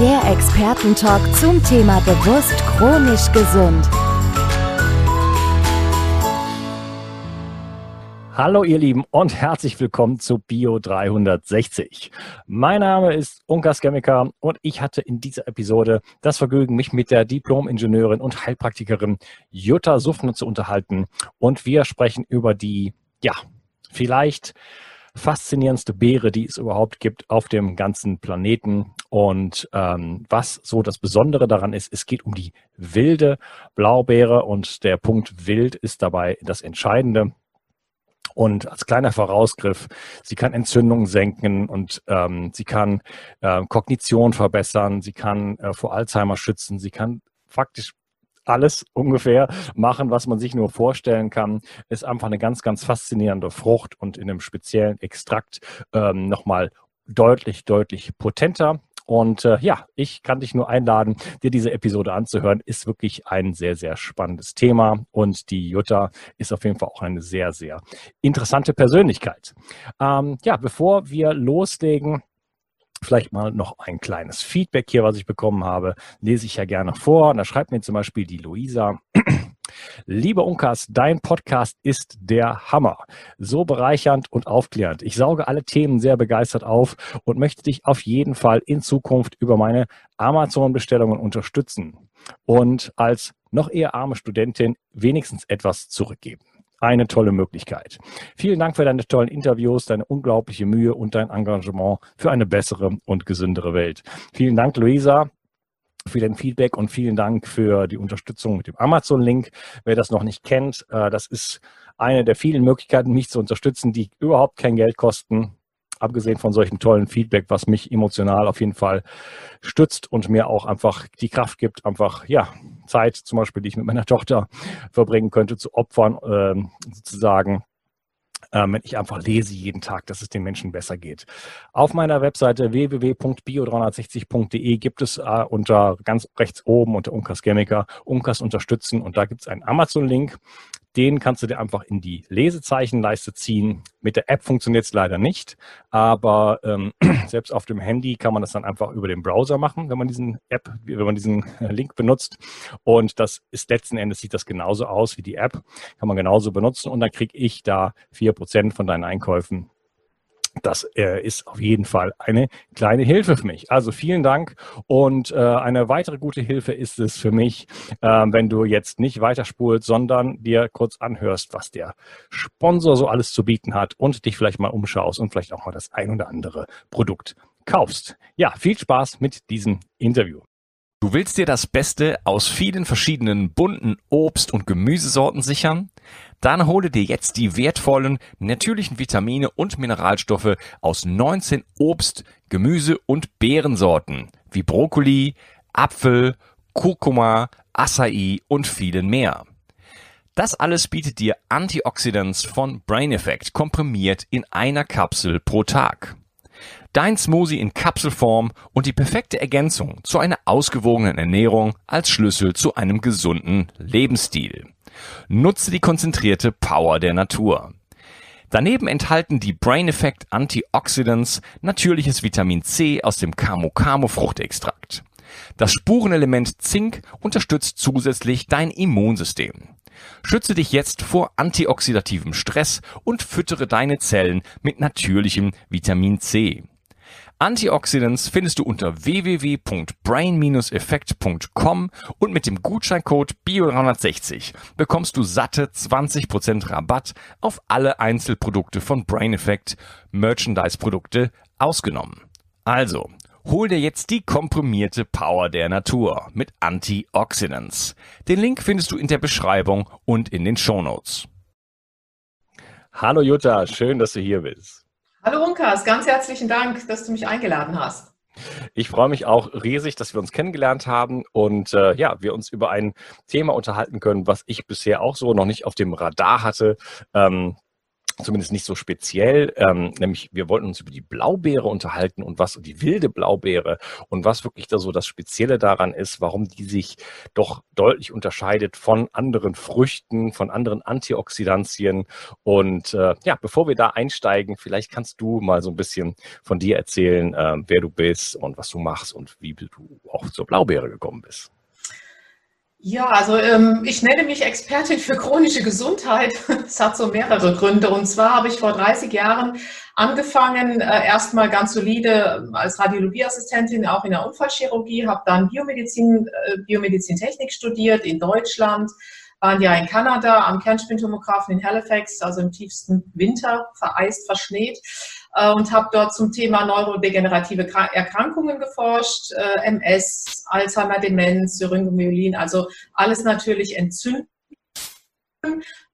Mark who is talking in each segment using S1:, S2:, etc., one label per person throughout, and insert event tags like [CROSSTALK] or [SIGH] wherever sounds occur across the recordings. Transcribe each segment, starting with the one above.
S1: Der Expertentalk zum Thema bewusst chronisch gesund.
S2: Hallo ihr Lieben und herzlich willkommen zu Bio 360. Mein Name ist Unkas Chemiker und ich hatte in dieser Episode das Vergnügen, mich mit der Diplom-Ingenieurin und Heilpraktikerin Jutta Suffner zu unterhalten und wir sprechen über die, ja, vielleicht faszinierendste Beere, die es überhaupt gibt auf dem ganzen Planeten. Und ähm, was so das Besondere daran ist, es geht um die wilde Blaubeere und der Punkt wild ist dabei das Entscheidende. Und als kleiner Vorausgriff, sie kann Entzündungen senken und ähm, sie kann äh, Kognition verbessern, sie kann äh, vor Alzheimer schützen, sie kann faktisch alles ungefähr machen, was man sich nur vorstellen kann. Ist einfach eine ganz, ganz faszinierende Frucht und in einem speziellen Extrakt ähm, nochmal deutlich, deutlich potenter. Und äh, ja, ich kann dich nur einladen, dir diese Episode anzuhören. Ist wirklich ein sehr, sehr spannendes Thema. Und die Jutta ist auf jeden Fall auch eine sehr, sehr interessante Persönlichkeit. Ähm, ja, bevor wir loslegen, Vielleicht mal noch ein kleines Feedback hier, was ich bekommen habe, lese ich ja gerne vor. Und da schreibt mir zum Beispiel die Luisa. [CLEARS THROAT] Lieber Unkas, dein Podcast ist der Hammer. So bereichernd und aufklärend. Ich sauge alle Themen sehr begeistert auf und möchte dich auf jeden Fall in Zukunft über meine Amazon-Bestellungen unterstützen und als noch eher arme Studentin wenigstens etwas zurückgeben eine tolle Möglichkeit. Vielen Dank für deine tollen Interviews, deine unglaubliche Mühe und dein Engagement für eine bessere und gesündere Welt. Vielen Dank, Luisa für dein Feedback und vielen Dank für die Unterstützung mit dem Amazon-Link. Wer das noch nicht kennt, äh, das ist eine der vielen Möglichkeiten, mich zu unterstützen, die überhaupt kein Geld kosten abgesehen von solchen tollen Feedback, was mich emotional auf jeden Fall stützt und mir auch einfach die Kraft gibt, einfach, ja, Zeit zum Beispiel, die ich mit meiner [LAUGHS] Tochter verbringen könnte, zu opfern, ähm, sozusagen, ähm, wenn ich einfach lese jeden Tag, dass es den Menschen besser geht. Auf meiner Webseite www.bio360.de gibt es äh, unter ganz rechts oben unter Unkas Chemiker Unkas unterstützen und da gibt es einen Amazon-Link. Den kannst du dir einfach in die Lesezeichenleiste ziehen. Mit der App funktioniert es leider nicht, aber ähm, [CLEARS THROAT] selbst auf dem Handy kann man das dann einfach über den Browser machen, wenn man diesen App, wenn man diesen Link benutzt. Und das ist letzten Endes sieht das genauso aus wie die App, kann man genauso benutzen und dann kriege ich da vier Prozent von deinen Einkäufen das äh, ist auf jeden Fall eine kleine Hilfe für mich. Also vielen Dank. Und äh, eine weitere gute Hilfe ist es für mich, äh, wenn du jetzt nicht weiterspulst, sondern dir kurz anhörst, was der Sponsor so alles zu bieten hat und dich vielleicht mal umschaust und vielleicht auch mal das ein oder andere Produkt kaufst. Ja, viel Spaß mit diesem Interview.
S3: Du willst dir das Beste aus vielen verschiedenen bunten Obst- und Gemüsesorten sichern? Dann hole dir jetzt die wertvollen natürlichen Vitamine und Mineralstoffe aus 19 Obst-, Gemüse- und Beerensorten wie Brokkoli, Apfel, Kurkuma, Acai und vielen mehr. Das alles bietet dir Antioxidants von Brain Effect komprimiert in einer Kapsel pro Tag. Dein Smoothie in Kapselform und die perfekte Ergänzung zu einer ausgewogenen Ernährung als Schlüssel zu einem gesunden Lebensstil. Nutze die konzentrierte Power der Natur. Daneben enthalten die Brain Effect Antioxidants natürliches Vitamin C aus dem Camo Camo Fruchtextrakt. Das Spurenelement Zink unterstützt zusätzlich dein Immunsystem. Schütze dich jetzt vor antioxidativem Stress und füttere deine Zellen mit natürlichem Vitamin C. Antioxidants findest du unter www.brain-effekt.com und mit dem Gutscheincode BIO360 bekommst du satte 20% Rabatt auf alle Einzelprodukte von Brain Effect, Merchandise-Produkte ausgenommen. Also, hol dir jetzt die komprimierte Power der Natur mit Antioxidants. Den Link findest du in der Beschreibung und in den Shownotes.
S2: Hallo Jutta, schön, dass du hier bist.
S4: Hallo Unkas, ganz herzlichen Dank, dass du mich eingeladen hast.
S2: Ich freue mich auch riesig, dass wir uns kennengelernt haben und äh, ja, wir uns über ein Thema unterhalten können, was ich bisher auch so noch nicht auf dem Radar hatte. Ähm, zumindest nicht so speziell, ähm, nämlich wir wollten uns über die Blaubeere unterhalten und was die wilde Blaubeere und was wirklich da so das Spezielle daran ist, warum die sich doch deutlich unterscheidet von anderen Früchten, von anderen Antioxidantien. Und äh, ja, bevor wir da einsteigen, vielleicht kannst du mal so ein bisschen von dir erzählen, äh, wer du bist und was du machst und wie du auch zur Blaubeere gekommen bist.
S4: Ja, also ähm, ich nenne mich Expertin für chronische Gesundheit. [LAUGHS] Es hat so mehrere Gründe. Und zwar habe ich vor 30 Jahren angefangen, äh, erstmal ganz solide als Radiologieassistentin auch in der Unfallchirurgie, habe dann Biomedizin, äh, Biomedizintechnik studiert in Deutschland, waren ja in Kanada am Kernspintomographen in Halifax, also im tiefsten Winter, vereist, verschneht äh, und habe dort zum Thema neurodegenerative Erkrankungen geforscht, äh, MS, Alzheimer, Demenz, Syringomyelin, also alles natürlich Entzündungen.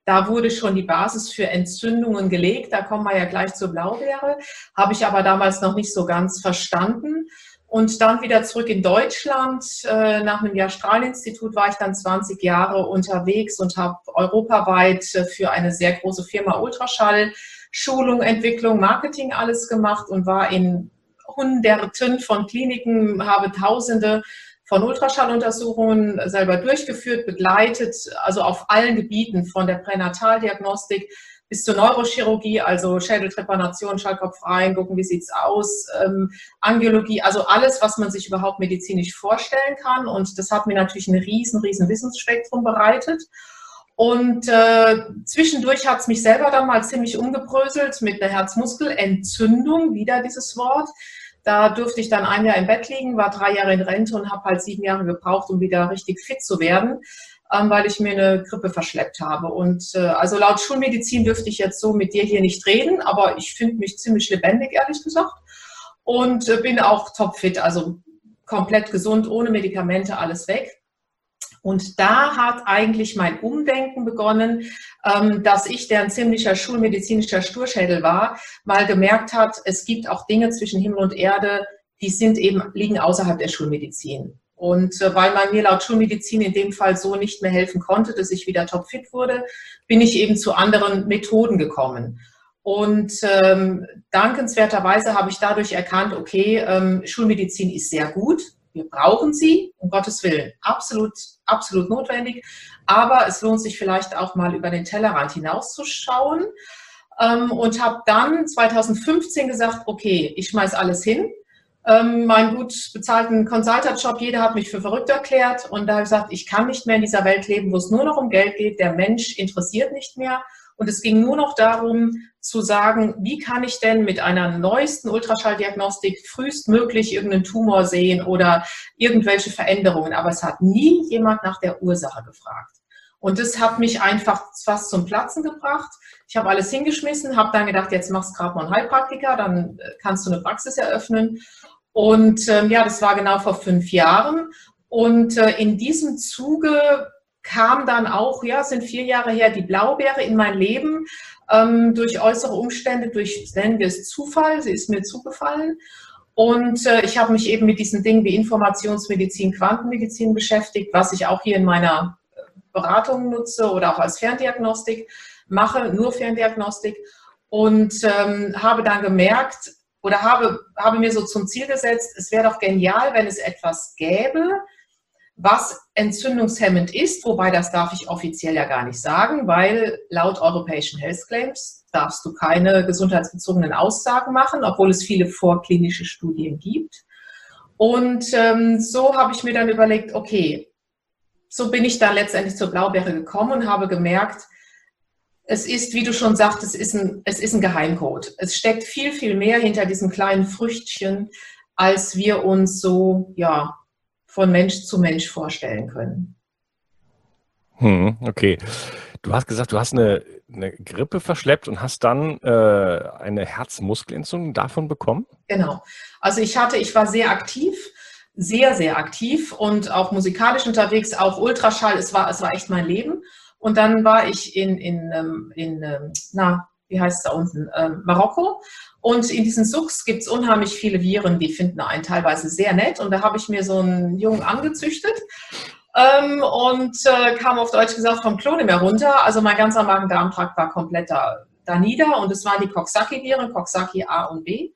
S4: Da wurde schon die Basis für Entzündungen gelegt. Da kommen wir ja gleich zur Blaubeere. Habe ich aber damals noch nicht so ganz verstanden. Und dann wieder zurück in Deutschland. Äh, nach einem Jahr Strahlinstitut war ich dann 20 Jahre unterwegs und habe europaweit für eine sehr große Firma Ultraschall Schulung, Entwicklung, Marketing alles gemacht und war in Hunderten von Kliniken, habe Tausende von Ultraschalluntersuchungen selber durchgeführt, begleitet, also auf allen Gebieten von der Pränataldiagnostik bis zur Neurochirurgie, also Schädeltrepanation, Schallkopf rein, gucken, wie sieht's aus, ähm, Angiologie, also alles, was man sich überhaupt medizinisch vorstellen kann. Und das hat mir natürlich ein riesen, riesen Wissensspektrum bereitet. Und äh, zwischendurch hat es mich selber dann mal ziemlich umgebröselt mit einer Herzmuskelentzündung, wieder dieses Wort. Da durfte ich dann ein Jahr im Bett liegen, war drei Jahre in Rente und habe halt sieben Jahre gebraucht, um wieder richtig fit zu werden, ähm, weil ich mir eine Grippe verschleppt habe. Und äh, also laut Schulmedizin dürfte ich jetzt so mit dir hier nicht reden, aber ich finde mich ziemlich lebendig, ehrlich gesagt. Und äh, bin auch topfit, also komplett gesund, ohne Medikamente, alles weg. Und da hat eigentlich mein Umdenken begonnen, ähm, dass ich, der ein ziemlicher schulmedizinischer Sturschädel war, mal gemerkt hat, es gibt auch Dinge zwischen Himmel und Erde, die sind eben, liegen außerhalb der Schulmedizin. Und äh, weil man mir laut Schulmedizin in dem Fall so nicht mehr helfen konnte, dass ich wieder topfit wurde, bin ich eben zu anderen Methoden gekommen. Und ähm, dankenswerterweise habe ich dadurch erkannt, okay, ähm, Schulmedizin ist sehr gut, wir brauchen sie, um Gottes Willen, absolut, absolut notwendig. Aber es lohnt sich vielleicht auch mal über den Tellerrand hinauszuschauen. Ähm, und habe dann 2015 gesagt, okay, ich schmeiß alles hin. Ähm, meinen gut bezahlten Consultant-Job, jeder hat mich für verrückt erklärt. Und da habe ich gesagt, ich kann nicht mehr in dieser Welt leben, wo es nur noch um Geld geht. Der Mensch interessiert nicht mehr. Und es ging nur noch darum zu sagen, wie kann ich denn mit einer neuesten Ultraschalldiagnostik frühestmöglich irgendeinen Tumor sehen oder irgendwelche Veränderungen. Aber es hat nie jemand nach der Ursache gefragt. Und das hat mich einfach fast zum Platzen gebracht. Ich habe alles hingeschmissen, habe dann gedacht, jetzt machst du gerade mal einen Heilpraktiker, dann äh, kannst du eine Praxis eröffnen. Und ähm, ja, das war genau vor fünf Jahren. Und äh, in diesem Zuge kam dann auch, ja, sind vier Jahre her, die Blaubeere in mein Leben ähm, durch äußere Umstände, durch, nennen wir es Zufall, sie ist mir zugefallen. Und äh, ich habe mich eben mit diesen Dingen wie Informationsmedizin, Quantenmedizin beschäftigt, was ich auch hier in meiner äh, Beratung nutze oder auch als Ferndiagnostik mache, nur Ferndiagnostik. Und ähm, habe dann gemerkt oder habe, habe mir so zum Ziel gesetzt, es wäre doch genial, wenn es etwas gäbe, was entzündungshemmend ist, wobei das darf ich offiziell ja gar nicht sagen, weil laut europäischen Health Claims darfst du keine gesundheitsbezogenen Aussagen machen, obwohl es viele vorklinische Studien gibt. Und ähm, so habe ich mir dann überlegt, okay, so bin ich dann letztendlich zur Blaubeere gekommen und habe gemerkt, es ist, wie du schon sagst, es ist ein, es ist ein Geheimcode. Es steckt viel, viel mehr hinter diesem kleinen Früchtchen, als wir uns so, ja, von Mensch zu Mensch vorstellen können.
S2: Hm, okay. Du hast gesagt, du hast eine, eine Grippe verschleppt und hast dann äh, eine Herzmuskelentzündung davon bekommen?
S4: Genau. Also ich hatte, ich war sehr aktiv sehr, sehr aktiv und auch musikalisch unterwegs, auch Ultraschall. Es war, es war echt mein Leben. Und dann war ich in, in, ähm, in, in ähm, na, wie heißt es da unten, ähm, Marokko. Und in diesen Suchs gibt es unheimlich viele Viren, die finden einen teilweise sehr nett. Und da habe ich mir so einen Jungen angezüchtet ähm, und äh, kam auf Deutsch gesagt vom Klo nicht mehr runter. Also mein ganzer Magen-Darm-Trakt war komplett da, da nieder. Und es waren die Coxsackie-Viren, Coxsackie A und B.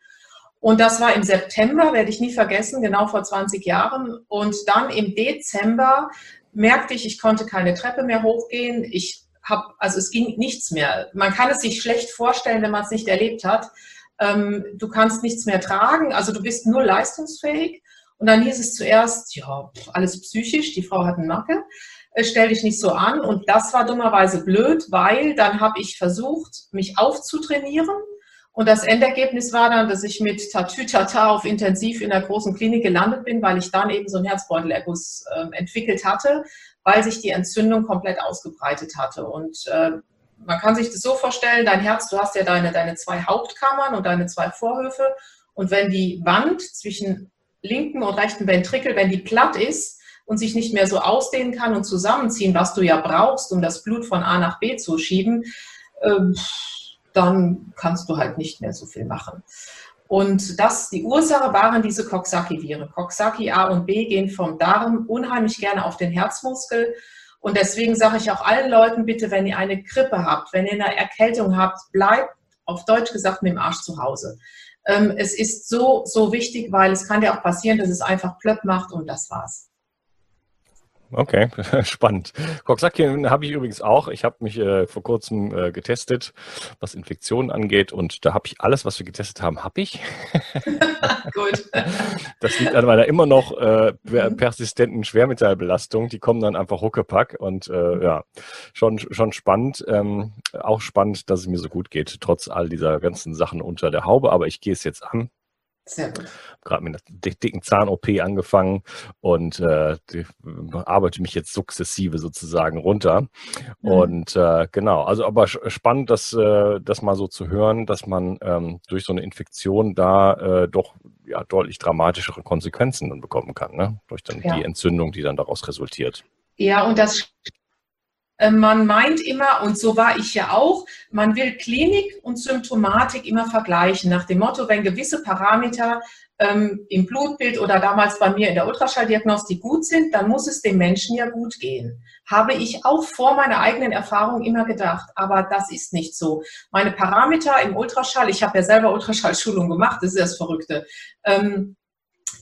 S4: Und das war im September, werde ich nie vergessen, genau vor 20 Jahren. Und dann im Dezember merkte ich, ich konnte keine Treppe mehr hochgehen. Ich habe, also es ging nichts mehr. Man kann es sich schlecht vorstellen, wenn man es nicht erlebt hat. Ähm, du kannst nichts mehr tragen, also du bist nur leistungsfähig. Und dann hieß es zuerst, ja, alles psychisch, die Frau hat einen Macke, äh, stell dich nicht so an. Und das war dummerweise blöd, weil dann habe ich versucht, mich aufzutrainieren und das Endergebnis war dann, dass ich mit Tatütata auf Intensiv in der großen Klinik gelandet bin, weil ich dann eben so einen Herzbeutelerguss äh, entwickelt hatte, weil sich die Entzündung komplett ausgebreitet hatte. Und äh, man kann sich das so vorstellen, dein Herz, du hast ja deine, deine zwei Hauptkammern und deine zwei Vorhöfe. Und wenn die Wand zwischen linken und rechten Ventrikel, wenn die platt ist und sich nicht mehr so ausdehnen kann und zusammenziehen, was du ja brauchst, um das Blut von A nach B zu schieben, äh, dann kannst du halt nicht mehr so viel machen. Und das, die Ursache waren diese Coxsackie-Viren. Coxsackie A und B gehen vom Darm unheimlich gerne auf den Herzmuskel. Und deswegen sage ich auch allen Leuten bitte, wenn ihr eine Grippe habt, wenn ihr eine Erkältung habt, bleibt auf Deutsch gesagt mit dem Arsch zu Hause. Ähm, es ist so, so wichtig, weil es kann ja auch passieren, dass es einfach plöpp macht und das war's.
S2: Okay, [LAUGHS] spannend. Coxsackie habe ich übrigens auch. Ich habe mich äh, vor kurzem äh, getestet, was Infektionen angeht und da habe ich alles, was wir getestet haben, habe ich. [LAUGHS] Gut. [LAUGHS] Das liegt an meiner immer noch äh, mhm. persistenten Schwermetallbelastung. Die kommen dann einfach huckepack und äh, ja, schon, schon spannend. Ähm, auch spannend, dass es mir so gut geht, trotz all dieser ganzen Sachen unter der Haube. Aber ich gehe es jetzt an. Sehr gut. Gerade mit einer dicken Zahn-OP angefangen und äh, arbeite mich jetzt sukzessive sozusagen runter. Mhm. Und äh, genau, also aber spannend, das, äh, das mal so zu hören, dass man ähm, durch so eine Infektion da äh, doch ja, deutlich dramatischere Konsequenzen dann bekommen kann, ne? durch dann ja. die Entzündung, die dann daraus resultiert.
S4: Ja, und das man meint immer, und so war ich ja auch, man will Klinik und Symptomatik immer vergleichen, nach dem Motto, wenn gewisse Parameter ähm, im Blutbild oder damals bei mir in der Ultraschalldiagnostik gut sind, dann muss es dem Menschen ja gut gehen. Habe ich auch vor meiner eigenen Erfahrung immer gedacht, aber das ist nicht so. Meine Parameter im Ultraschall, ich habe ja selber Ultraschallschulung gemacht, das ist das Verrückte, ähm,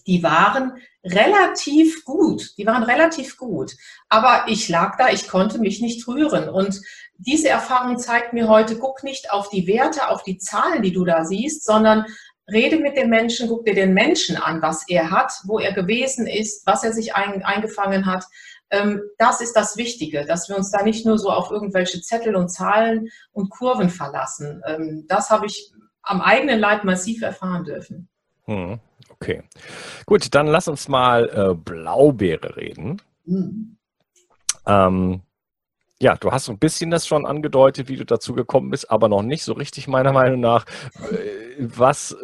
S4: die waren relativ gut. Die waren relativ gut. Aber ich lag da, ich konnte mich nicht rühren. Und diese Erfahrung zeigt mir heute, guck nicht auf die Werte, auf die Zahlen, die du da siehst, sondern rede mit dem Menschen, guck dir den Menschen an, was er hat, wo er gewesen ist, was er sich ein, eingefangen hat. Ähm, das ist das Wichtige, dass wir uns da nicht nur so auf irgendwelche Zettel und Zahlen und Kurven verlassen. Ähm, das habe ich am eigenen Leib massiv erfahren dürfen.
S2: Hm. Okay. Gut, dann lass uns mal äh, Blaubeere reden. Mhm. Ähm, ja, du hast so ein bisschen das schon angedeutet, wie du dazu gekommen bist, aber noch nicht so richtig meiner Meinung nach. Äh, was,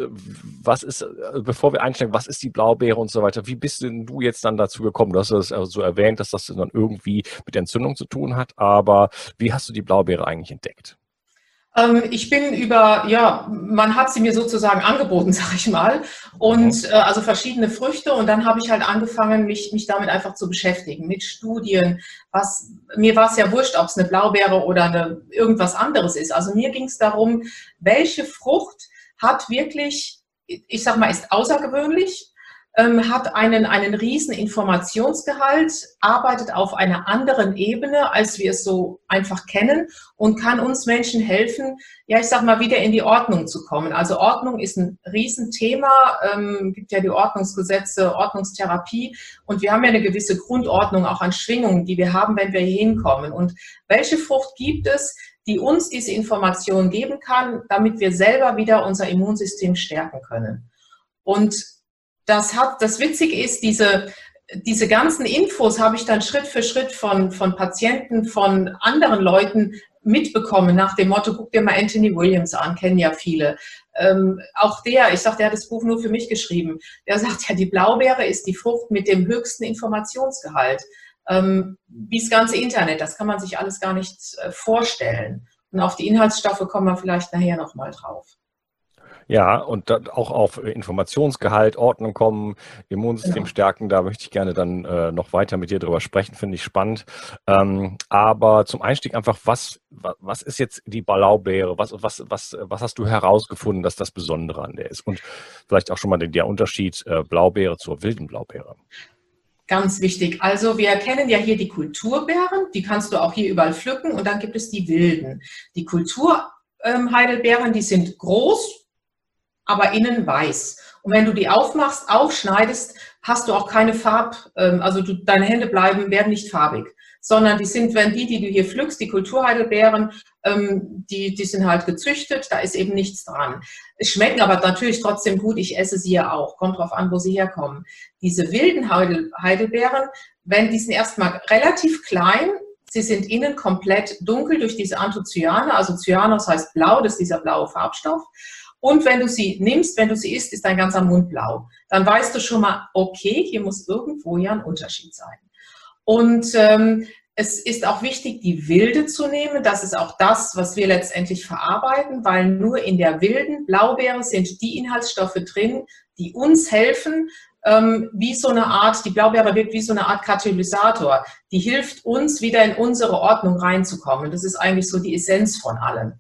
S2: was ist, äh, bevor wir einsteigen, was ist die Blaubeere und so weiter? Wie bist denn du jetzt dann dazu gekommen? Du hast es so erwähnt, dass das dann irgendwie mit Entzündung zu tun hat, aber wie hast du die Blaubeere eigentlich entdeckt?
S4: Ähm, ich bin über, ja, man hat sie mir sozusagen angeboten, [LAUGHS] sag ich mal, und mhm. äh, also verschiedene Früchte und dann habe ich halt angefangen, mich, mich damit einfach zu beschäftigen, mit Studien. Was, mir war es ja wurscht, ob es eine Blaubeere oder eine, irgendwas anderes ist. Also mir ging es darum, welche Frucht hat wirklich, ich sag mal, ist außergewöhnlich, ähm, hat einen, einen riesen Informationsgehalt, arbeitet auf einer anderen Ebene, als wir es so einfach kennen und kann uns Menschen helfen, ja, ich sag mal, wieder in die Ordnung zu kommen. Also Ordnung ist ein Riesenthema, ähm, gibt ja die Ordnungsgesetze, Ordnungstherapie und wir haben ja eine gewisse Grundordnung auch an Schwingungen, die wir haben, wenn wir hier hinkommen. Und welche Frucht gibt es, die uns diese Information geben kann, damit wir selber wieder unser Immunsystem stärken können? Und das hat, das Witzige ist, diese, diese ganzen Infos habe ich dann Schritt für Schritt von, von Patienten, von anderen Leuten mitbekommen, nach dem Motto, guck dir mal Anthony Williams an, kennen ja viele. Ähm, auch der, ich sage, der hat das Buch nur für mich geschrieben, der sagt ja, die Blaubeere ist die Frucht mit dem höchsten Informationsgehalt. Ähm, wie das ganze Internet, das kann man sich alles gar nicht äh, vorstellen. Und auf die Inhaltsstoffe kommen wir vielleicht nachher nochmal drauf.
S2: Ja, und auch auf Informationsgehalt, Ordnung kommen, Immunsystem genau. stärken, da möchte ich gerne dann äh, noch weiter mit dir drüber sprechen, finde ich spannend. Ähm, aber zum Einstieg einfach, was, was ist jetzt die Blaubeere? Was, was, was, was hast du herausgefunden, dass das Besondere an der ist? Und vielleicht auch schon mal der Unterschied äh, Blaubeere zur wilden Blaubeere.
S4: Ganz wichtig. Also wir kennen ja hier die Kulturbeeren, die kannst du auch hier überall pflücken und dann gibt es die wilden. Die Kulturheidelbeeren, ähm, die sind groß, aber innen weiß. Und wenn du die aufmachst, aufschneidest, hast du auch keine Farb, ähm, also du, deine Hände bleiben, werden nicht farbig, sondern die sind, wenn die, die du hier pflückst, die Kulturheidelbeeren, ähm, die, die sind halt gezüchtet, da ist eben nichts dran. Schmecken aber natürlich trotzdem gut, ich esse sie ja auch, kommt drauf an, wo sie herkommen. Diese wilden Heidelbeeren, wenn die sind erstmal relativ klein, sie sind innen komplett dunkel durch diese Anthocyane, also Cyanos heißt blau, das ist dieser blaue Farbstoff. Und wenn du sie nimmst, wenn du sie isst, ist dein ganzer Mund blau. Dann weißt du schon mal, okay, hier muss irgendwo ja ein Unterschied sein. Und ähm, es ist auch wichtig, die wilde zu nehmen. Das ist auch das, was wir letztendlich verarbeiten, weil nur in der wilden Blaubeere sind die Inhaltsstoffe drin, die uns helfen, ähm, wie so eine Art, die Blaubeere wirkt wie so eine Art Katalysator. Die hilft uns, wieder in unsere Ordnung reinzukommen. Das ist eigentlich so die Essenz von allem.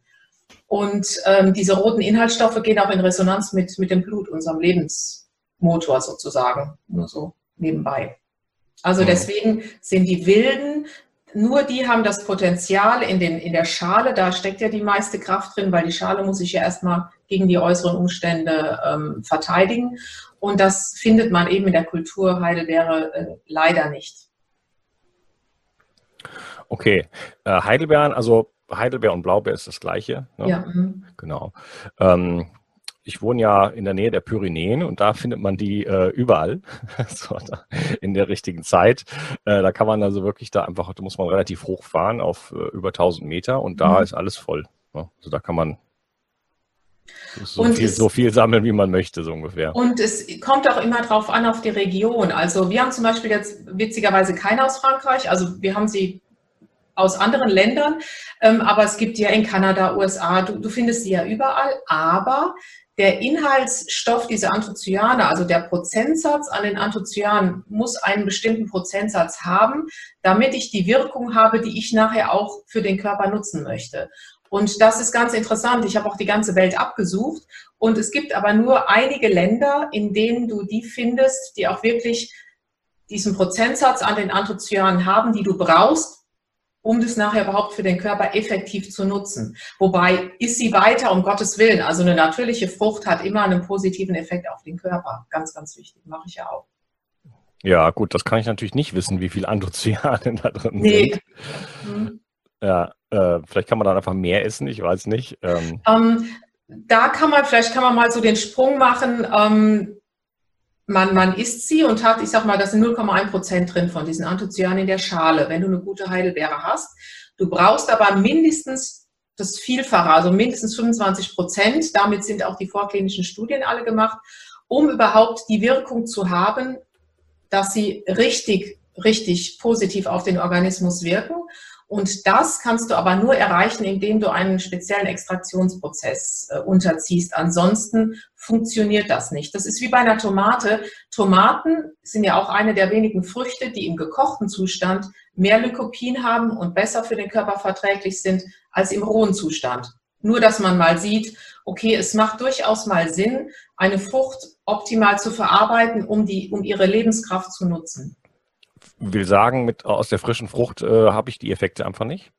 S4: Und ähm, diese roten Inhaltsstoffe gehen auch in Resonanz mit, mit dem Blut, unserem Lebensmotor sozusagen, nur so nebenbei. Also deswegen sind die Wilden, nur die haben das Potenzial in, den, in der Schale, da steckt ja die meiste Kraft drin, weil die Schale muss sich ja erstmal gegen die äußeren Umstände ähm, verteidigen. Und das findet man eben in der Kultur Heidelbeere äh, leider nicht.
S2: Okay, äh, Heidelbeeren, also Heidelbeer und Blaubeer ist das gleiche.
S4: Ne? Ja. Mhm.
S2: Genau. Ähm, ich wohne ja in der Nähe der Pyrenäen und da findet man die äh, überall [LAUGHS] so, in der richtigen Zeit. Äh, da kann man also wirklich da einfach, da muss man relativ hoch fahren auf äh, über 1000 Meter und da mhm. ist alles voll. Ne? Also da kann man so viel, es, so viel, sammeln, wie man möchte, so ungefähr.
S4: Und es kommt auch immer drauf an, auf die Region. Also wir haben zum Beispiel jetzt witzigerweise keine aus Frankreich. Also wir haben sie aus anderen Ländern, ähm, aber es gibt ja in Kanada, USA, du, du findest sie ja überall, aber der Inhaltsstoff dieser Anthocyane, also der Prozentsatz an den Anthocyanen, muss einen bestimmten Prozentsatz haben, damit ich die Wirkung habe, die ich nachher auch für den Körper nutzen möchte. Und das ist ganz interessant. Ich habe auch die ganze Welt abgesucht. Und es gibt aber nur einige Länder, in denen du die findest, die auch wirklich diesen Prozentsatz an den Anthocyanen haben, die du brauchst, um das nachher überhaupt für den Körper effektiv zu nutzen. Wobei ist sie weiter, um Gottes Willen. Also eine natürliche Frucht hat immer einen positiven Effekt auf den Körper. Ganz, ganz wichtig. Mache ich ja auch.
S2: Ja, gut, das kann ich natürlich nicht wissen, wie viel Anthocyane [LAUGHS] da drin nee. sind. Mhm. Ja, äh, vielleicht kann man dann einfach mehr essen, ich weiß nicht.
S4: Ähm. Ähm, da kann man, vielleicht kann man mal so den Sprung machen. Ähm, man, man isst sie und hat, ich sag mal, das sind 0,1 Prozent drin von diesen Anthocyanen in der Schale, wenn du eine gute Heidelbeere hast. Du brauchst aber mindestens das Vielfache, also mindestens 25 Prozent. Damit sind auch die vorklinischen Studien alle gemacht, um überhaupt die Wirkung zu haben, dass sie richtig, richtig positiv auf den Organismus wirken. Und das kannst du aber nur erreichen, indem du einen speziellen Extraktionsprozess äh, unterziehst. Ansonsten funktioniert das nicht. Das ist wie bei einer Tomate. Tomaten sind ja auch eine der wenigen Früchte, die im gekochten Zustand mehr Lykopin haben und besser für den Körper verträglich sind als im rohen Zustand. Nur, dass man mal sieht, okay, es macht durchaus mal Sinn, eine Frucht optimal zu verarbeiten, um, die, um ihre Lebenskraft zu nutzen.
S2: Will sagen, mit, aus der frischen Frucht äh, habe ich die Effekte einfach nicht?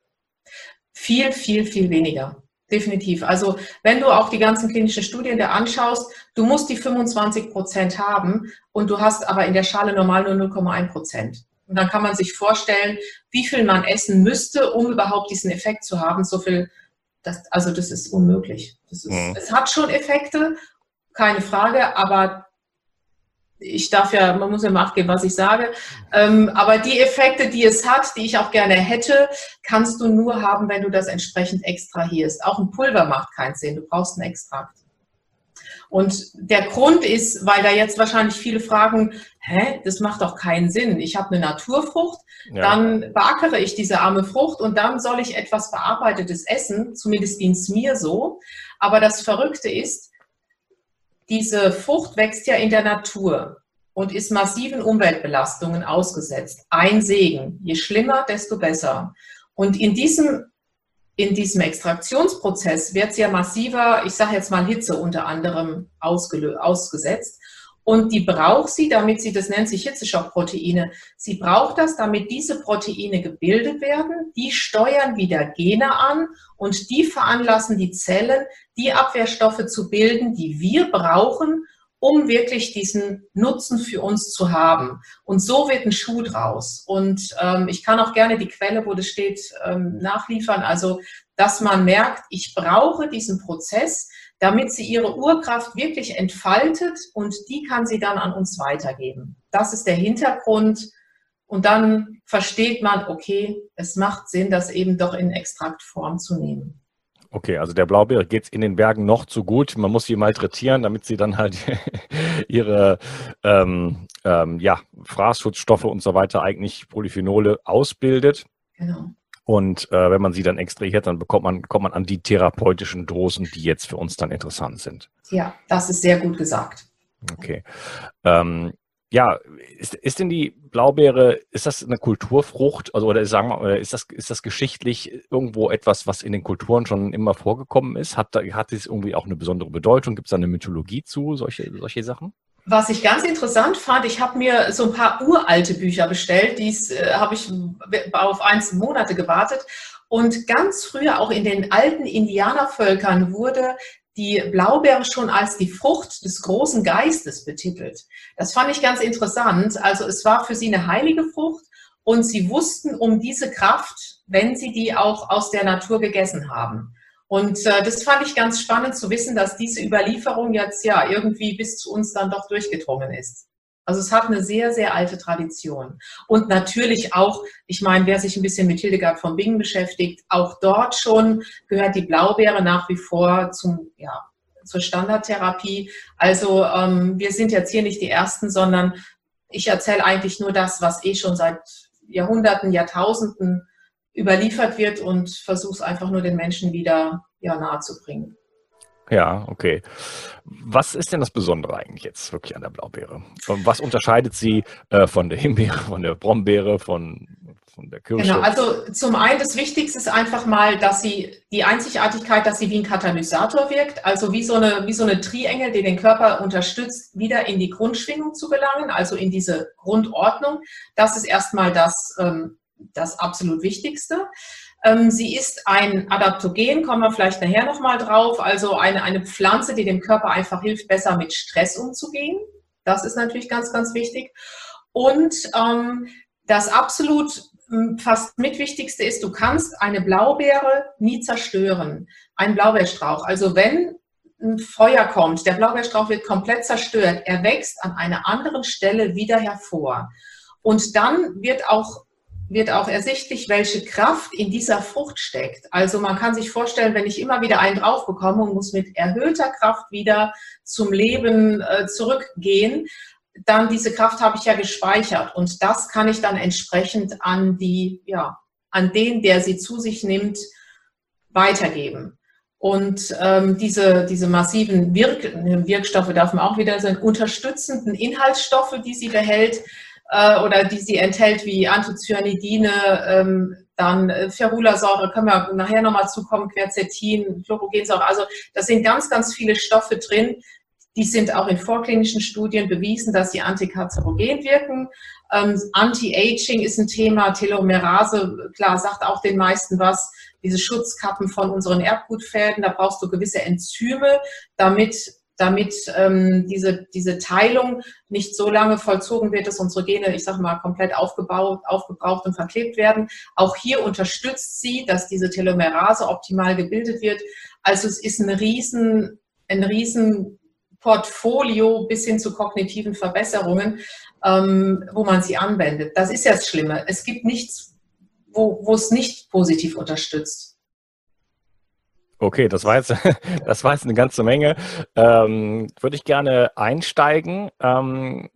S4: Viel, viel, viel weniger. Definitiv. Also wenn du auch die ganzen klinischen Studien dir anschaust, du musst die 25 Prozent haben und du hast aber in der Schale normal nur 0,1 Prozent. Und dann kann man sich vorstellen, wie viel man essen müsste, um überhaupt diesen Effekt zu haben. So viel, das, also das ist unmöglich. Das ist, mhm. Es hat schon Effekte, keine Frage, aber ich darf ja, man muss ja mal geben, was ich sage. Ähm, aber die Effekte, die es hat, die ich auch gerne hätte, kannst du nur haben, wenn du das entsprechend extrahierst. Auch ein Pulver macht keinen Sinn. Du brauchst einen Extrakt. Und der Grund ist, weil da jetzt wahrscheinlich viele fragen, hä, das macht doch keinen Sinn. Ich habe eine Naturfrucht, ja. dann beackere ich diese arme Frucht und dann soll ich etwas verarbeitetes essen, zumindest ging es mir so. Aber das Verrückte ist, diese Frucht wächst ja in der Natur und ist massiven Umweltbelastungen ausgesetzt. Ein Segen. Je schlimmer, desto besser. Und in diesem in diesem Extraktionsprozess wird sehr massiver, ich sage jetzt mal Hitze unter anderem ausgesetzt. Und die braucht sie, damit sie, das nennt sich Hitzeschockproteine, sie braucht das, damit diese Proteine gebildet werden. Die steuern wieder Gene an und die veranlassen die Zellen, die Abwehrstoffe zu bilden, die wir brauchen, um wirklich diesen Nutzen für uns zu haben. Und so wird ein Schuh draus. Und ähm, ich kann auch gerne die Quelle, wo das steht, ähm, nachliefern. Also, dass man merkt, ich brauche diesen Prozess, damit sie ihre Urkraft wirklich entfaltet und die kann sie dann an uns weitergeben. Das ist der Hintergrund. Und dann versteht man, okay, es macht Sinn, das eben doch in Extraktform zu nehmen.
S2: Okay, also der Blaubeere geht es in den Bergen noch zu gut. Man muss sie malträtieren, damit sie dann halt [LAUGHS] ihre ähm, ähm, ja, Fraßschutzstoffe und so weiter, eigentlich Polyphenole ausbildet. Genau. Und äh, wenn man sie dann extrahiert, dann bekommt man, kommt man an die therapeutischen Dosen, die jetzt für uns dann interessant sind.
S4: Ja, das ist sehr gut gesagt.
S2: Okay. Ähm, ja, ist, ist denn die Blaubeere, ist das eine Kulturfrucht? Also, oder sagen wir, oder ist das, ist das geschichtlich irgendwo etwas, was in den Kulturen schon immer vorgekommen ist? Hat, hat es irgendwie auch eine besondere Bedeutung? Gibt es da eine Mythologie zu, solche, solche Sachen?
S4: Was ich ganz interessant fand, ich habe mir so ein paar uralte Bücher bestellt, dies äh, habe ich auf eins Monate gewartet. Und ganz früher, auch in den alten Indianervölkern, wurde die Blaubeere schon als die Frucht des großen Geistes betitelt. Das fand ich ganz interessant. Also es war für sie eine heilige Frucht und sie wussten um diese Kraft, wenn sie die auch aus der Natur gegessen haben. Und äh, das fand ich ganz spannend zu wissen, dass diese Überlieferung jetzt ja irgendwie bis zu uns dann doch durchgedrungen ist. Also es hat eine sehr, sehr alte Tradition. Und natürlich auch, ich meine, wer sich ein bisschen mit Hildegard von Bingen beschäftigt, auch dort schon gehört die Blaubeere nach wie vor zum, ja, zur Standardtherapie. Also ähm, wir sind jetzt hier nicht die Ersten, sondern ich erzähle eigentlich nur das, was eh schon seit Jahrhunderten, Jahrtausenden überliefert wird und versuche es einfach nur den Menschen wieder ja, nahe zu bringen.
S2: Ja, okay. Was ist denn das Besondere eigentlich jetzt wirklich an der Blaubeere? Und was unterscheidet sie äh, von der Himbeere, von der Brombeere, von, von der Kirsche?
S4: Genau, also zum einen das Wichtigste ist einfach mal, dass sie die Einzigartigkeit, dass sie wie ein Katalysator wirkt, also wie so eine, wie so eine Triengel, die den Körper unterstützt, wieder in die Grundschwingung zu gelangen, also in diese Grundordnung. Das ist erstmal das, ähm, das absolut Wichtigste. Ähm, sie ist ein Adaptogen, kommen wir vielleicht nachher nochmal drauf, also eine, eine Pflanze, die dem Körper einfach hilft, besser mit Stress umzugehen. Das ist natürlich ganz, ganz wichtig. Und ähm, das absolut hm, fast mitwichtigste ist, du kannst eine Blaubeere nie zerstören. Ein Blaubeerstrauch. Also wenn ein Feuer kommt, der Blaubeerstrauch wird komplett zerstört, er wächst an einer anderen Stelle wieder hervor. Und dann wird auch wird auch ersichtlich, welche Kraft in dieser Frucht steckt. Also man kann sich vorstellen, wenn ich immer wieder einen drauf bekomme und muss mit erhöhter Kraft wieder zum Leben äh, zurückgehen, dann diese Kraft habe ich ja gespeichert und das kann ich dann entsprechend an die, ja, an den, der sie zu sich nimmt, weitergeben. Und ähm, diese, diese massiven Wirk Wirkstoffe darf man auch wieder sein, unterstützenden Inhaltsstoffe, die sie behält, äh, oder die sie enthält, wie Anthocyanidine, ähm, dann äh, Ferulasäure, können wir nachher nochmal zukommen, Quercetin, Chlorogensäure. Also da sind ganz, ganz viele Stoffe drin. Die sind auch in vorklinischen Studien bewiesen, dass sie antikarzerogen wirken. Ähm, Anti-Aging ist ein Thema, Telomerase, klar, sagt auch den meisten was. Diese Schutzkappen von unseren Erbgutfäden, da brauchst du gewisse Enzyme, damit damit ähm, diese, diese Teilung nicht so lange vollzogen wird, dass unsere Gene, ich sage mal, komplett aufgebaut, aufgebraucht und verklebt werden. Auch hier unterstützt sie, dass diese Telomerase optimal gebildet wird. Also es ist ein riesen, ein riesen Portfolio bis hin zu kognitiven Verbesserungen, ähm, wo man sie anwendet. Das ist ja das Schlimme. Es gibt nichts, wo, wo es nicht positiv unterstützt.
S2: Okay, das war jetzt, [LAUGHS] das war jetzt eine ganze Menge. Ähm, würde ich gerne einsteigen. Ähm,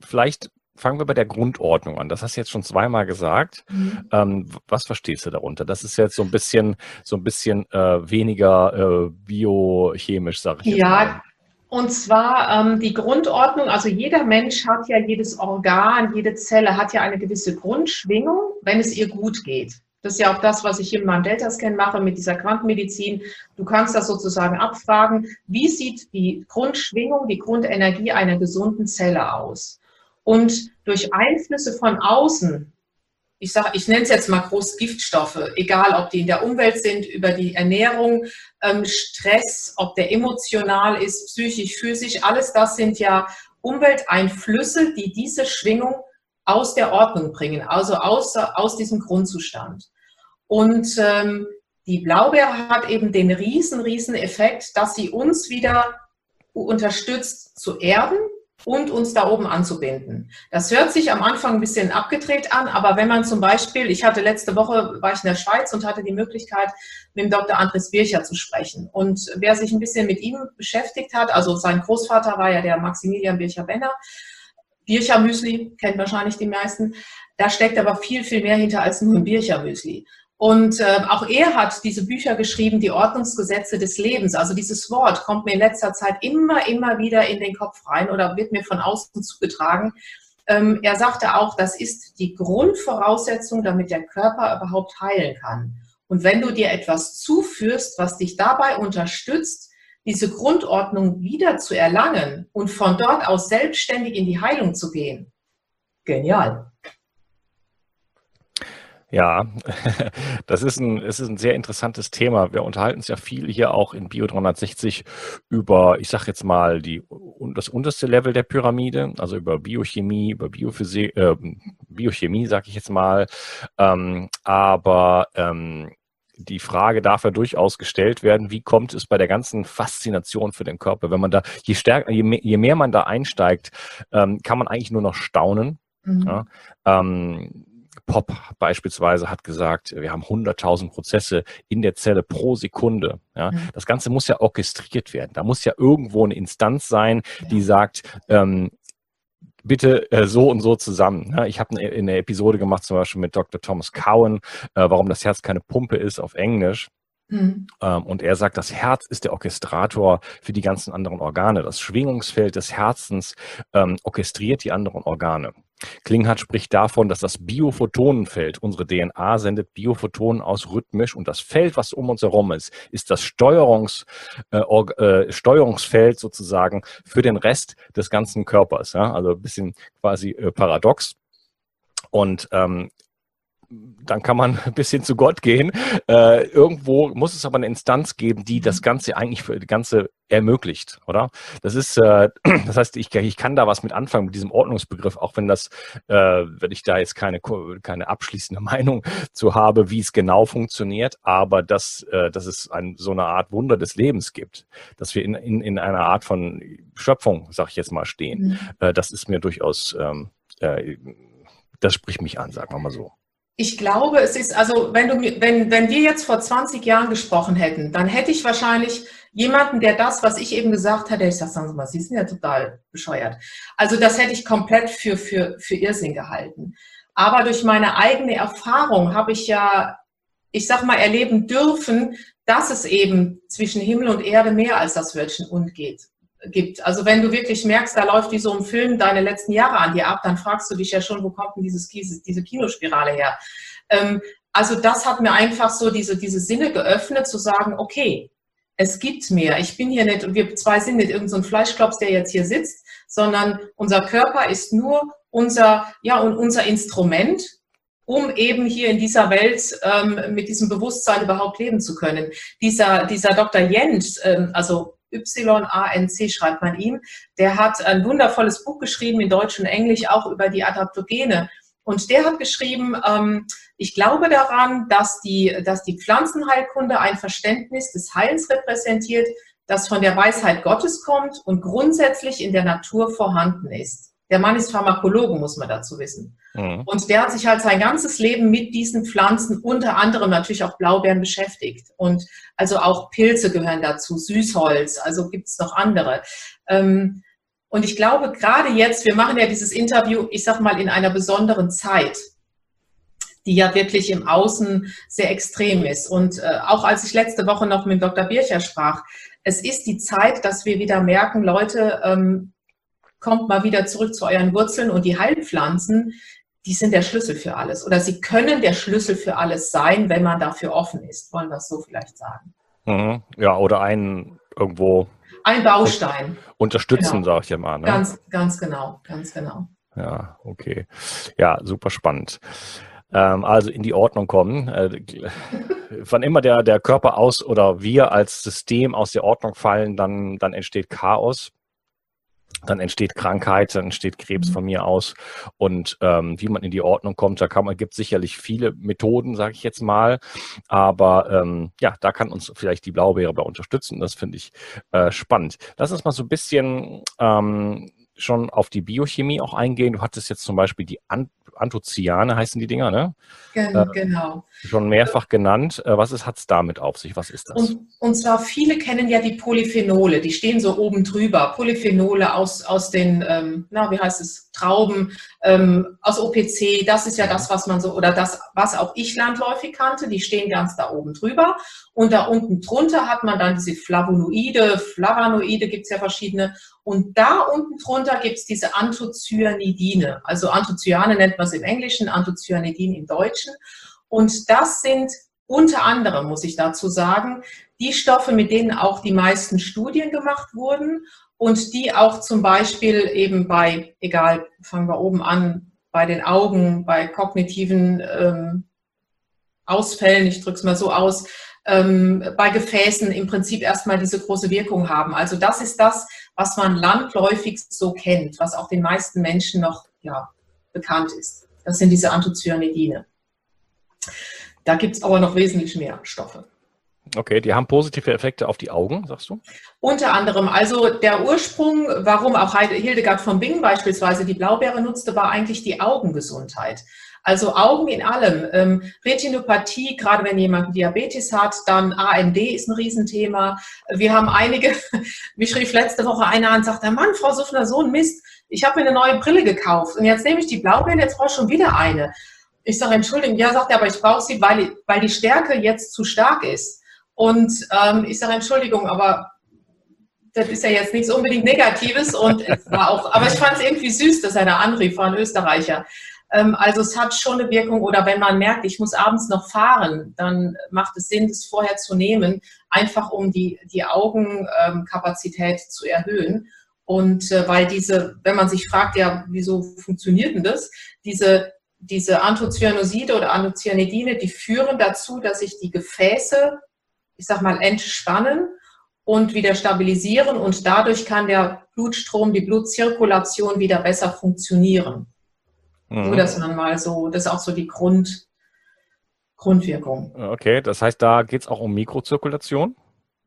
S2: vielleicht fangen wir bei der Grundordnung an. Das hast du jetzt schon zweimal gesagt. Mhm. Ähm, was verstehst du darunter? Das ist jetzt so ein bisschen, so ein bisschen äh, weniger äh, biochemisch, sage ich.
S4: Ja, mal. und zwar ähm, die Grundordnung. Also jeder Mensch hat ja jedes Organ, jede Zelle hat ja eine gewisse Grundschwingung, wenn es ihr gut geht. Das ist ja auch das, was ich hier in meinem Delta-Scan mache mit dieser Quantenmedizin. Du kannst das sozusagen abfragen. Wie sieht die Grundschwingung, die Grundenergie einer gesunden Zelle aus? Und durch Einflüsse von außen, ich sage, ich nenne es jetzt mal groß Giftstoffe, egal ob die in der Umwelt sind, über die Ernährung, ähm, Stress, ob der emotional ist, psychisch, physisch, alles das sind ja Umwelteinflüsse, die diese Schwingung aus der Ordnung bringen, also aus, aus diesem Grundzustand. Und ähm, die Blaubeere hat eben den riesen, riesen Effekt, dass sie uns wieder unterstützt zu erden und uns da oben anzubinden. Das hört sich am Anfang ein bisschen abgedreht an, aber wenn man zum Beispiel, ich hatte letzte Woche, war ich in der Schweiz und hatte die Möglichkeit, mit dem Dr. Andres Bircher zu sprechen. Und wer sich ein bisschen mit ihm beschäftigt hat, also sein Großvater war ja der Maximilian Bircher-Benner, Bircher-Müsli kennt wahrscheinlich die meisten, da steckt aber viel, viel mehr hinter als nur ein Bircher-Müsli. Und äh, auch er hat diese Bücher geschrieben, die Ordnungsgesetze des Lebens. Also dieses Wort kommt mir in letzter Zeit immer, immer wieder in den Kopf rein oder wird mir von außen zugetragen. Ähm, er sagte auch, das ist die Grundvoraussetzung, damit der Körper überhaupt heilen kann. Und wenn du dir etwas zuführst, was dich dabei unterstützt, diese Grundordnung wieder zu erlangen und von dort aus selbstständig in die Heilung zu gehen, genial.
S2: Ja, [LAUGHS] das ist ein, es ist ein sehr interessantes Thema. Wir unterhalten uns ja viel hier auch in Bio 360 über, ich sage jetzt mal, die, das unterste Level der Pyramide, also über Biochemie, über Biophysik, äh, Biochemie, sage ich jetzt mal. Ähm, aber ähm, die Frage darf ja durchaus gestellt werden, wie kommt es bei der ganzen Faszination für den Körper, wenn man da, je stärker, je mehr, je mehr man da einsteigt, ähm, kann man eigentlich nur noch staunen. Mhm. Ja, ähm, Pop beispielsweise hat gesagt, wir haben 100.000 Prozesse in der Zelle pro Sekunde. Ja, mhm. Das Ganze muss ja orchestriert werden. Da muss ja irgendwo eine Instanz sein, die sagt, ähm, bitte äh, so und so zusammen. Ja, ich habe eine, eine, Episode gemacht, zum Beispiel mit Dr. Thomas Cowan, äh, warum das Herz keine Pumpe ist auf Englisch. Mhm. Und er sagt, das Herz ist der Orchestrator für die ganzen anderen Organe. Das Schwingungsfeld des Herzens ähm, orchestriert die anderen Organe. Klinghardt spricht davon, dass das Biophotonenfeld, unsere DNA sendet Biophotonen aus rhythmisch und das Feld, was um uns herum ist, ist das Steuerungs, äh, äh, Steuerungsfeld sozusagen für den Rest des ganzen Körpers. Ja? Also ein bisschen quasi äh, paradox. Und ähm, dann kann man [LAUGHS] ein bisschen zu Gott gehen. Äh, irgendwo muss es aber eine Instanz geben, die das mhm. Ganze eigentlich für das Ganze ermöglicht, oder? Das ist, äh, [CLEARS THROAT] das heißt, ich, ich kann da was mit anfangen mit diesem Ordnungsbegriff, auch wenn das, äh, wenn ich da jetzt keine keine abschließende [LAUGHS] Meinung zu habe, wie es genau funktioniert, aber dass, äh, dass es ein, so eine Art Wunder des Lebens gibt, dass wir in, in, in einer Art von Schöpfung, sag ich jetzt mal, stehen. Mhm. Äh, das ist mir durchaus, ähm, äh, das spricht mich an, sagen wir mal so.
S4: Ich glaube, es ist, also wenn du wenn, wenn wir jetzt vor 20 Jahren gesprochen hätten, dann hätte ich wahrscheinlich jemanden, der das, was ich eben gesagt hatte, ich sage, sagen Sie mal, Sie sind ja total bescheuert. Also das hätte ich komplett für, für, für Irrsinn gehalten. Aber durch meine eigene Erfahrung habe ich ja, ich sag mal, erleben dürfen, dass es eben zwischen Himmel und Erde mehr als das Wörtchen und geht gibt. Also wenn du wirklich merkst, da läuft wie so ein Film deine letzten Jahre an dir ab, dann fragst du dich ja schon, wo kommt denn dieses, diese Kinospirale her? Ähm, also das hat mir einfach so diese, diese Sinne geöffnet, zu sagen, okay, es gibt mehr. Ich bin hier nicht, und wir zwei sind nicht irgendein so Fleischklops, der jetzt hier sitzt, sondern unser Körper ist nur unser, ja, und unser Instrument, um eben hier in dieser Welt ähm, mit diesem Bewusstsein überhaupt leben zu können. Dieser, dieser Dr. Jent, ähm, also Y-A-N-C schreibt man ihm, der hat ein wundervolles Buch geschrieben in Deutsch und Englisch auch über die Adaptogene. Und der hat geschrieben, ähm, ich glaube daran, dass die, dass die Pflanzenheilkunde ein Verständnis des Heils repräsentiert, das von der Weisheit Gottes kommt und grundsätzlich in der Natur vorhanden ist. Der Mann ist Pharmakologe, muss man dazu wissen. Mhm. Und der hat sich halt sein ganzes Leben mit diesen Pflanzen, unter anderem natürlich auch Blaubeeren beschäftigt. Und also auch Pilze gehören dazu, Süßholz, also gibt es noch andere. Ähm, und ich glaube, gerade jetzt, wir machen ja dieses Interview, ich sag mal, in einer besonderen Zeit, die ja wirklich im Außen sehr extrem ist. Und äh, auch als ich letzte Woche noch mit Dr. Bircher sprach, es ist die Zeit, dass wir wieder merken, Leute, ähm, kommt mal wieder zurück zu euren Wurzeln und die Heilpflanzen, die sind der Schlüssel für alles. Oder sie können der Schlüssel für alles sein, wenn man dafür offen ist, wollen wir es so vielleicht sagen.
S2: Mhm. Ja, oder ein irgendwo.
S4: Ein Baustein.
S2: Unterstützen, genau. sage ich ja mal. Ne?
S4: Ganz, ganz genau, ganz genau.
S2: Ja, okay. Ja, super spannend. Ähm, also in die Ordnung kommen. Äh, [LAUGHS] wann immer der, der Körper aus oder wir als System aus der Ordnung fallen, dann, dann entsteht Chaos dann entsteht Krankheit, dann entsteht Krebs mhm. von mir aus. Und ähm, wie man in die Ordnung kommt, da kann man, gibt sicherlich viele Methoden, sage ich jetzt mal. Aber ähm, ja, da kann uns vielleicht die Blaubeere bei unterstützen. Das finde ich äh, spannend. Lass uns mal so ein bisschen ähm, schon auf die Biochemie auch eingehen. Du hattest jetzt zum Beispiel die An Anthocyane heißen die Dinger, ne?
S4: Äh, genau.
S2: Schon mehrfach genannt. Äh, was hat es damit auf sich? Was ist das?
S4: Und, und, zwar viele kennen ja die Polyphenole, die stehen so oben drüber. Polyphenole aus, aus den, ähm, na, wie heißt es, Trauben, ähm, aus OPC, das ist ja das, was man so, oder das, was auch ich landläufig kannte, die stehen ganz da oben drüber. Und da unten drunter hat man dann diese Flavonoide, Flavonoide gibt es ja verschiedene. Und da unten drunter gibt es diese Anthocyanidine. Also Anthocyane nennt man es im Englischen, Anthocyanidin im Deutschen. Und das sind unter anderem, muss ich dazu sagen, die Stoffe, mit denen auch die meisten Studien gemacht wurden und die auch zum Beispiel eben bei, egal, fangen wir oben an, bei den Augen, bei kognitiven ähm, Ausfällen, ich drücke es mal so aus, ähm, bei Gefäßen im Prinzip erstmal diese große Wirkung haben. Also das ist das, was man landläufig so kennt, was auch den meisten Menschen noch ja, bekannt ist. Das sind diese Anthocyanidine. Da gibt es aber noch wesentlich mehr Stoffe.
S2: Okay, die haben positive Effekte auf die Augen, sagst du?
S4: Unter anderem. Also der Ursprung, warum auch Hildegard von Bingen beispielsweise die Blaubeere nutzte, war eigentlich die Augengesundheit. Also Augen in allem. Ähm, Retinopathie, gerade wenn jemand Diabetes hat, dann AMD ist ein Riesenthema. Wir haben einige, [LAUGHS] mich schrieb letzte Woche einer an und sagte, Mann, Frau Suffner, so ein Mist, ich habe mir eine neue Brille gekauft und jetzt nehme ich die Blaubeere, jetzt brauche ich schon wieder eine. Ich sage, Entschuldigung, ja, sagt er, aber ich brauche sie, weil, weil die Stärke jetzt zu stark ist. Und ähm, ich sage, Entschuldigung, aber das ist ja jetzt nichts unbedingt Negatives und es war auch, aber ich fand es irgendwie süß, dass er da anrief, war ein Österreicher. Ähm, also es hat schon eine Wirkung oder wenn man merkt, ich muss abends noch fahren, dann macht es Sinn, das vorher zu nehmen, einfach um die, die Augenkapazität ähm, zu erhöhen. Und äh, weil diese, wenn man sich fragt, ja, wieso funktioniert denn das? Diese diese Anthocyanoside oder Anthocyanidine, die führen dazu, dass sich die Gefäße, ich sag mal, entspannen und wieder stabilisieren und dadurch kann der Blutstrom, die Blutzirkulation wieder besser funktionieren. Mhm. So, dass man mal so, das ist auch so die Grund, Grundwirkung.
S2: Okay, das heißt, da geht es auch um Mikrozirkulation?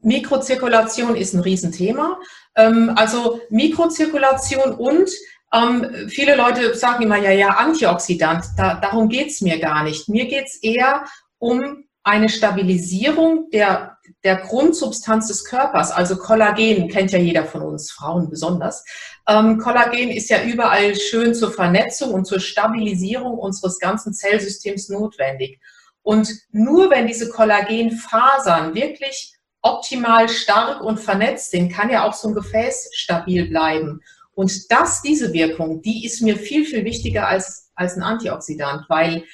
S4: Mikrozirkulation ist ein Riesenthema. Ähm, also Mikrozirkulation und ähm, viele Leute sagen immer, ja, ja, Antioxidant, da, darum geht's mir gar nicht. Mir geht's eher um eine Stabilisierung der, der Grundsubstanz des Körpers. Also Kollagen kennt ja jeder von uns, Frauen besonders. Ähm, Kollagen ist ja überall schön zur Vernetzung und zur Stabilisierung unseres ganzen Zellsystems notwendig. Und nur wenn diese Kollagenfasern wirklich optimal stark und vernetzt sind, kann ja auch so ein Gefäß stabil bleiben. Und das, diese Wirkung, die ist mir viel, viel wichtiger als, als ein Antioxidant, weil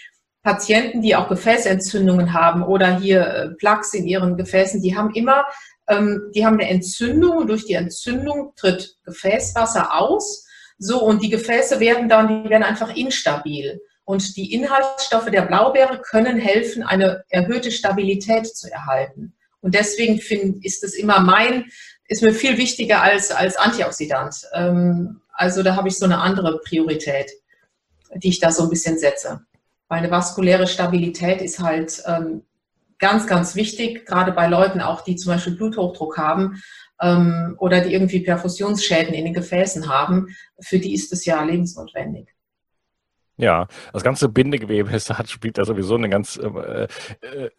S4: Patienten, die auch Gefäßentzündungen haben oder hier äh, Plaques in ihren Gefäßen, die haben immer, ähm, die haben eine Entzündung und durch die Entzündung tritt Gefäßwasser aus. So, und die Gefäße werden dann, die werden einfach instabil. Und die Inhaltsstoffe der Blaubeere können helfen, eine erhöhte Stabilität zu erhalten. Und deswegen find, ist es immer mein, ist mir viel wichtiger als, als Antioxidant. Ähm, also da habe ich so eine andere Priorität, die ich da so ein bisschen setze. Weil eine vaskuläre Stabilität ist halt ähm, ganz, ganz wichtig, gerade bei Leuten auch, die zum Beispiel Bluthochdruck haben ähm, oder die irgendwie Perfusionsschäden in den Gefäßen haben. Für die ist es ja lebensnotwendig.
S2: Ja, das ganze Bindegewebe [LAUGHS] hat, spielt da sowieso eine ganz äh, äh,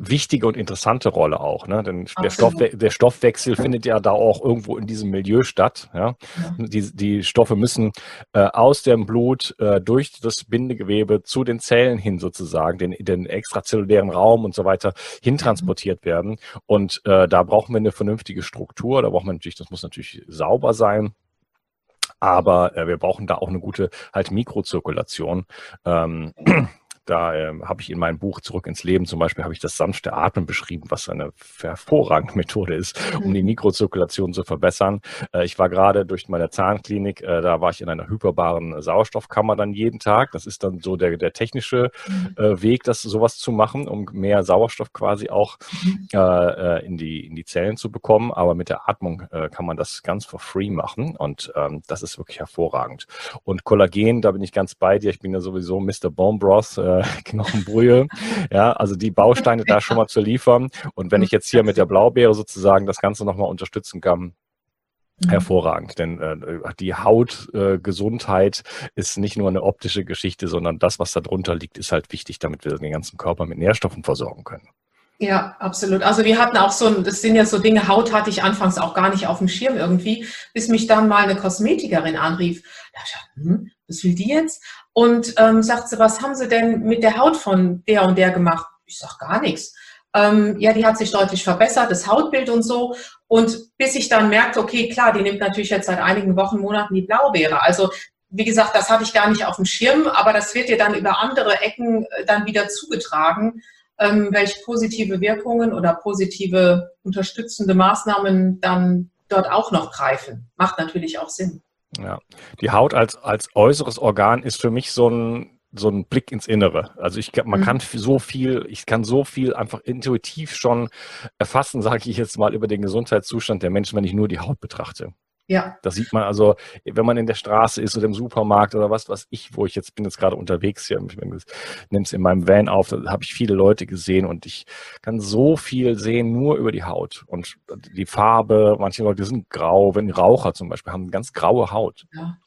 S2: wichtige und interessante Rolle auch. Ne? Denn der, Stoffwe der Stoffwechsel findet ja da auch irgendwo in diesem Milieu statt. Ja? ja. Die, die Stoffe müssen äh, aus dem Blut äh, durch das Bindegewebe zu den Zellen hin sozusagen, den, den extrazellulären Raum und so weiter hintransportiert mhm. werden. Und äh, da brauchen wir eine vernünftige Struktur. Da braucht man natürlich, das muss natürlich sauber sein. Aber äh, wir brauchen da auch eine gute halt Mikrozirkulation. Ähm, da äh, habe ich in meinem Buch Zurück ins Leben zum Beispiel habe ich das sanfte Atmen beschrieben, was eine hervorragende [LAUGHS] Methode ist, um die mhm. Mikrozirkulation zu verbessern. Äh, ich war gerade durch meine Zahnklinik, äh, da war ich in einer hyperbaren Sauerstoffkammer dann jeden Tag. Das ist dann so der, der technische mhm. äh, Weg, das sowas zu machen, um mehr Sauerstoff quasi auch mhm. äh, äh, in, die, in die Zellen zu bekommen. Aber mit der Atmung kann man das ganz for free machen und ähm, das ist wirklich hervorragend. Und Kollagen, da bin ich ganz bei dir. Ich bin ja sowieso Mr. Bone Broth. Äh, [LAUGHS] Knochenbrühe. Ja, also die Bausteine da schon mal zu liefern. Und wenn ich jetzt hier mit der Blaubeere sozusagen das Ganze nochmal unterstützen kann, mhm. hervorragend. Denn äh, die Hautgesundheit äh, ist nicht nur eine optische Geschichte, sondern das, was da drunter liegt, ist halt wichtig, damit wir den ganzen Körper mit Nährstoffen versorgen können.
S4: Ja, absolut. Also wir hatten auch so, das sind ja so Dinge, Haut hatte ich anfangs auch gar nicht auf dem Schirm irgendwie, bis mich dann mal eine Kosmetikerin anrief. Da ich, hm, was will die jetzt? Und ähm, sagt sie, was haben Sie denn mit der Haut von der und der gemacht? Ich sag gar nichts. Ähm, ja, die hat sich deutlich verbessert, das Hautbild und so. Und bis ich dann merkte, okay, klar, die nimmt natürlich jetzt seit einigen Wochen, Monaten die Blaubeere. Also wie gesagt, das hatte ich gar nicht auf dem Schirm, aber das wird dir dann über andere Ecken äh, dann wieder zugetragen ähm, welche positive Wirkungen oder positive unterstützende Maßnahmen dann dort auch noch greifen. Macht natürlich auch Sinn.
S2: Ja, die Haut als, als äußeres Organ ist für mich so ein, so ein Blick ins Innere. Also ich man mhm. kann so viel, ich kann so viel einfach intuitiv schon erfassen, sage ich jetzt mal, über den Gesundheitszustand der Menschen, wenn ich nur die Haut betrachte. Ja. Das sieht man also, wenn man in der Straße ist oder im Supermarkt oder was, was ich, wo ich jetzt bin jetzt gerade unterwegs hier, ich nehme es in meinem Van auf, da habe ich viele Leute gesehen und ich kann so viel sehen nur über die Haut und die Farbe. Manche Leute sind grau, wenn Raucher zum Beispiel haben ganz graue Haut. Ja.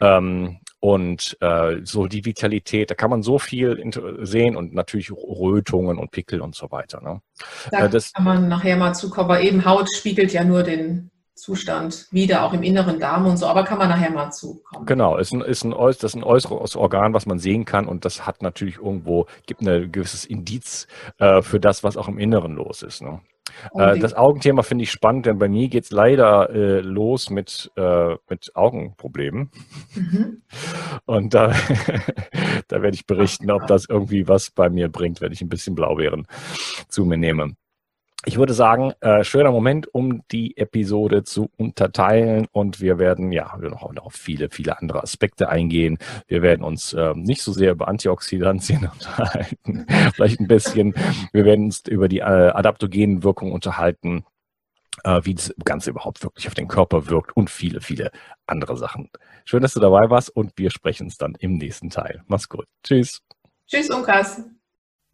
S2: Ähm, und äh, so die Vitalität, da kann man so viel sehen und natürlich Rötungen und Pickel und so weiter. Ne?
S4: Da äh, das, kann man nachher mal zukommen, aber eben Haut spiegelt ja nur den Zustand wieder, auch im inneren Darm und so, aber kann man nachher mal zukommen.
S2: Genau, ist ein, ist ein, das ist ein äußeres Organ, was man sehen kann und das hat natürlich irgendwo, gibt ein gewisses Indiz äh, für das, was auch im Inneren los ist. Ne? Äh, das Augenthema finde ich spannend, denn bei mir geht es leider äh, los mit, äh, mit Augenproblemen. Mhm. Und da, [LAUGHS] da werde ich berichten, ob das irgendwie was bei mir bringt, wenn ich ein bisschen Blaubeeren zu mir nehme ich würde sagen, äh, schöner Moment, um die Episode zu unterteilen und wir werden ja wir noch auf viele, viele andere Aspekte eingehen. Wir werden uns äh, nicht so sehr über Antioxidantien [LAUGHS] unterhalten, vielleicht ein bisschen. Wir werden uns über die äh, adaptogenen Wirkungen unterhalten, äh, wie das Ganze überhaupt wirklich auf den Körper wirkt und viele, viele andere Sachen. Schön, dass du dabei warst und wir sprechen uns dann im nächsten Teil. Mach's gut. Tschüss.
S4: Tschüss, Unkas.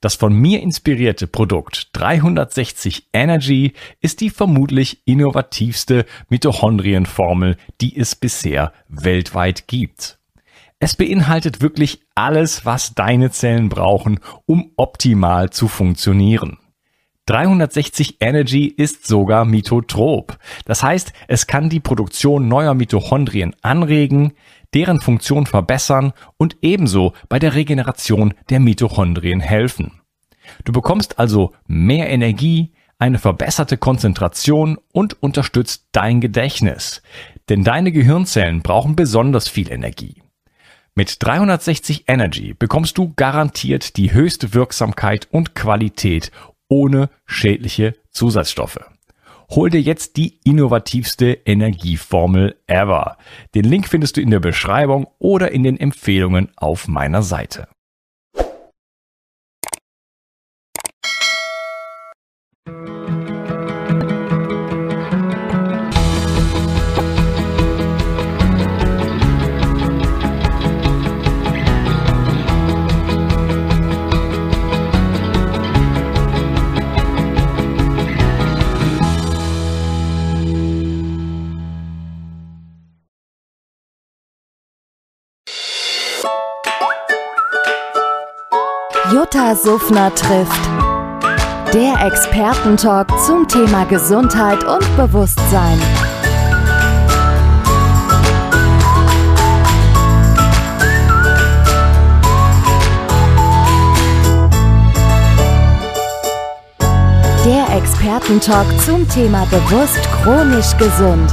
S5: Das von mir inspirierte Produkt 360 Energy ist die vermutlich innovativste Mitochondrienformel, die es bisher weltweit gibt.
S2: Es beinhaltet wirklich alles, was deine Zellen brauchen, um optimal zu funktionieren. 360 Energy ist sogar mitotrop. Das heißt, es kann die Produktion neuer Mitochondrien anregen, deren Funktion verbessern und ebenso bei der Regeneration der Mitochondrien helfen. Du bekommst also mehr Energie, eine verbesserte Konzentration und unterstützt dein Gedächtnis. Denn deine Gehirnzellen brauchen besonders viel Energie. Mit 360 Energy bekommst du garantiert die höchste Wirksamkeit und Qualität ohne schädliche Zusatzstoffe. Hol dir jetzt die innovativste Energieformel ever. Den Link findest du in der Beschreibung oder in den Empfehlungen auf meiner Seite.
S1: Jutta Suffner trifft. Der Expertentalk zum Thema Gesundheit und Bewusstsein. Der Expertentalk zum Thema bewusst chronisch gesund.